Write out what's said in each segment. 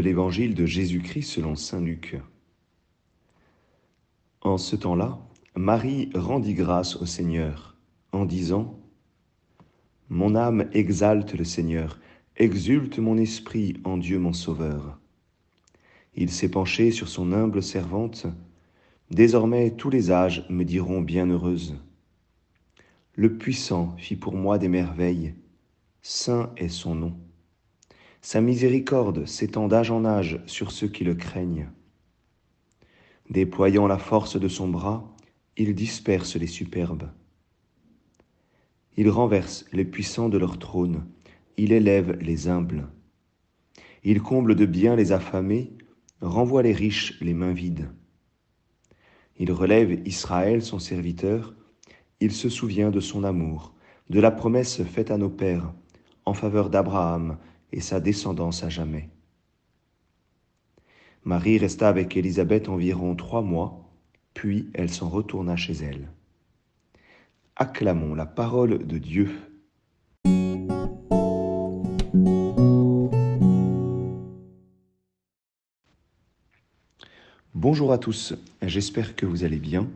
l'Évangile de Jésus-Christ selon Saint Luc. En ce temps-là, Marie rendit grâce au Seigneur en disant Mon âme exalte le Seigneur, exulte mon esprit en Dieu mon Sauveur. Il s'est penché sur son humble servante. Désormais tous les âges me diront bienheureuse. Le puissant fit pour moi des merveilles. Saint est son nom. Sa miséricorde s'étend d'âge en âge sur ceux qui le craignent. Déployant la force de son bras, il disperse les superbes. Il renverse les puissants de leur trône, il élève les humbles. Il comble de bien les affamés, renvoie les riches les mains vides. Il relève Israël son serviteur, il se souvient de son amour, de la promesse faite à nos pères en faveur d'Abraham et sa descendance à jamais. Marie resta avec Élisabeth environ trois mois, puis elle s'en retourna chez elle. Acclamons la parole de Dieu. Bonjour à tous, j'espère que vous allez bien.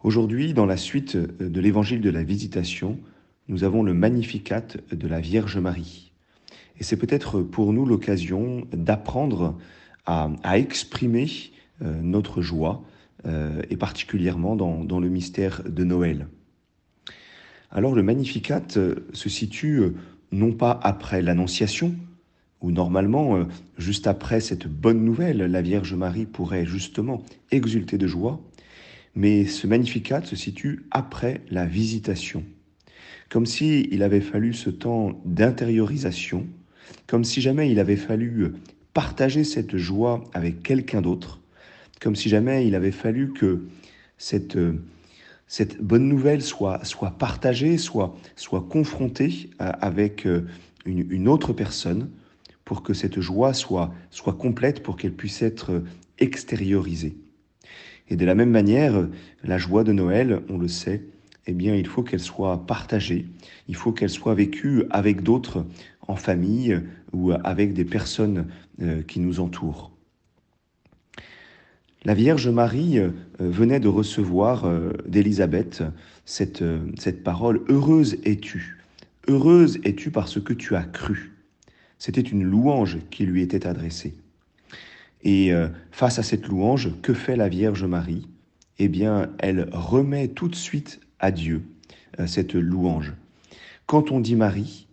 Aujourd'hui, dans la suite de l'évangile de la visitation, nous avons le Magnificat de la Vierge Marie. Et c'est peut-être pour nous l'occasion d'apprendre à, exprimer euh, notre joie, euh, et particulièrement dans, le mystère de Noël. Alors le Magnificat euh, se situe non pas après l'Annonciation, où normalement, juste après cette bonne nouvelle, la Vierge Marie pourrait justement exulter de joie, mais ce Magnificat se situe après la visitation, comme s'il il avait fallu ce temps d'intériorisation, comme si jamais il avait fallu partager cette joie avec quelqu'un d'autre, comme si jamais il avait fallu que cette, cette bonne nouvelle soit, soit partagée, soit, soit confrontée euh, avec euh, une, une autre personne, pour que cette joie soit, soit complète, pour qu'elle puisse être extériorisée. Et de la même manière, la joie de Noël, on le sait, eh bien, il faut qu'elle soit partagée, il faut qu'elle soit vécue avec d'autres en famille ou avec des personnes euh, qui nous entourent. La Vierge Marie euh, venait de recevoir euh, d'Élisabeth cette, cette parole Heureuse es-tu Heureuse es-tu parce que tu as cru? C'était une louange qui lui était adressée. Et face à cette louange, que fait la Vierge Marie? Eh bien, elle remet tout de suite à Dieu cette louange. Quand on dit Marie,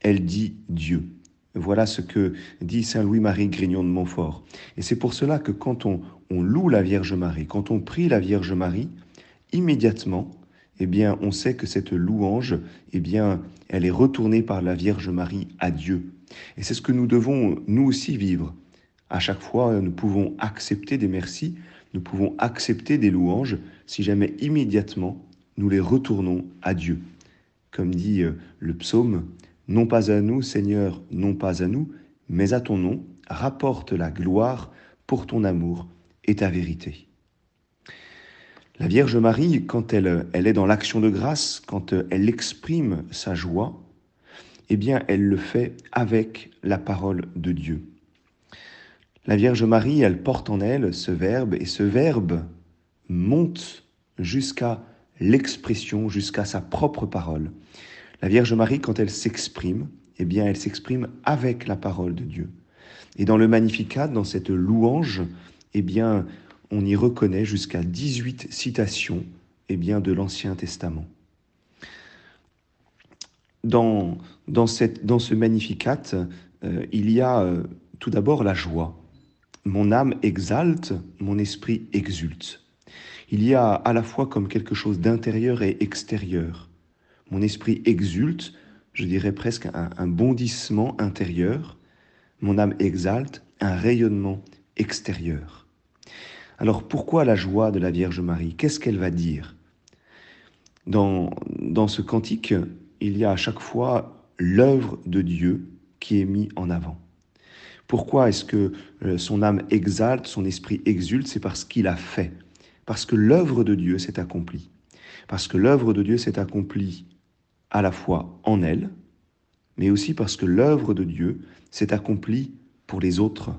elle dit Dieu. Voilà ce que dit Saint Louis-Marie Grignon de Montfort. Et c'est pour cela que quand on, loue la Vierge Marie, quand on prie la Vierge Marie, immédiatement, eh bien, on sait que cette louange, eh bien, elle est retournée par la Vierge Marie à Dieu. Et c'est ce que nous devons, nous aussi, vivre. À chaque fois, nous pouvons accepter des merci, nous pouvons accepter des louanges, si jamais immédiatement, nous les retournons à Dieu. Comme dit euh, le psaume, non pas à nous, Seigneur, non pas à nous, mais à ton nom, rapporte la gloire pour ton amour et ta vérité. La Vierge Marie, quand elle, elle est dans l'action de grâce, quand elle exprime sa joie, eh bien, elle le fait avec la parole de Dieu. La Vierge Marie, elle porte en elle ce verbe, et ce verbe monte jusqu'à l'expression, jusqu'à sa propre parole. La Vierge Marie, quand elle s'exprime, eh bien, elle s'exprime avec la parole de Dieu. Et dans le Magnificat, dans cette louange, eh bien, on y reconnaît jusqu'à 18 citations eh bien, de l'Ancien Testament. Dans, dans, cette, dans ce Magnificat, euh, il y a euh, tout d'abord la joie. Mon âme exalte, mon esprit exulte. Il y a à la fois comme quelque chose d'intérieur et extérieur. Mon esprit exulte, je dirais presque un, bondissement intérieur. Mon âme exalte, un rayonnement extérieur. Alors pourquoi la joie de la Vierge Marie? Qu'est-ce qu'elle va dire? Dans, dans ce cantique, il y a à chaque fois l'œuvre de Dieu qui est mise en avant. Pourquoi est-ce que euh, son âme exalte, son esprit exulte? C'est parce qu'il a fait, parce que l'œuvre de Dieu s'est accomplie. Parce que l'œuvre de Dieu s'est accomplie à la fois en elle, mais aussi parce que l'œuvre de Dieu s'est accomplie pour les autres,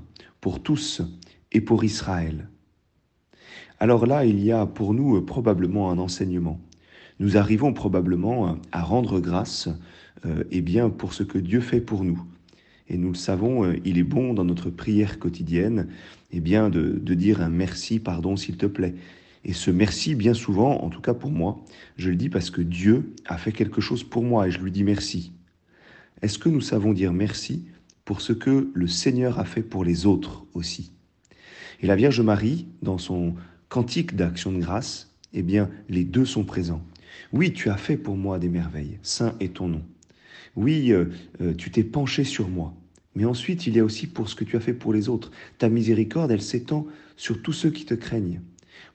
pour tous et pour Israël. Alors là, il y a pour nous probablement un enseignement. Nous arrivons probablement à rendre grâce euh, eh bien, pour ce que Dieu fait pour nous. Et nous le savons, euh, il est bon dans notre prière quotidienne eh bien, de, de dire un merci, pardon, s'il te plaît. Et ce merci, bien souvent, en tout cas pour moi, je le dis parce que Dieu a fait quelque chose pour moi et je lui dis merci. Est-ce que nous savons dire merci pour ce que le Seigneur a fait pour les autres aussi? Et la Vierge Marie, dans son cantique d'action de grâce, eh bien, les deux sont présents. Oui, tu as fait pour moi des merveilles, saint est ton nom. Oui, euh, euh, tu t'es penché sur moi. Mais ensuite, il y a aussi pour ce que tu as fait pour les autres. Ta miséricorde, elle s'étend sur tous ceux qui te craignent.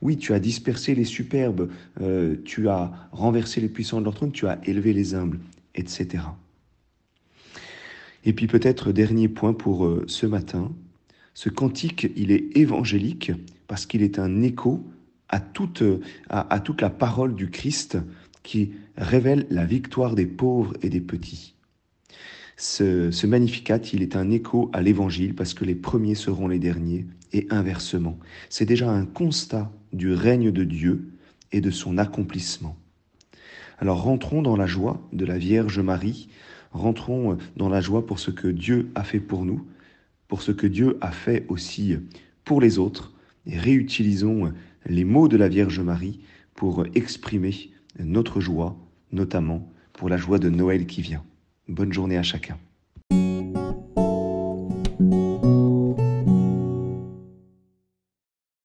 Oui, tu as dispersé les superbes, euh, tu as renversé les puissants de leur trône, tu as élevé les humbles, etc. Et puis peut-être dernier point pour ce matin, ce cantique, il est évangélique parce qu'il est un écho à toute, à, toute la parole du Christ qui révèle la victoire des pauvres et des petits. Ce, ce magnificat, il est un écho à l'évangile parce que les premiers seront les derniers et inversement. C'est déjà un constat du règne de Dieu et de son accomplissement. Alors rentrons dans la joie de la Vierge Marie, rentrons dans la joie pour ce que Dieu a fait pour nous, pour ce que Dieu a fait aussi pour les autres, et réutilisons les mots de la Vierge Marie pour exprimer notre joie, notamment pour la joie de Noël qui vient. Bonne journée à chacun.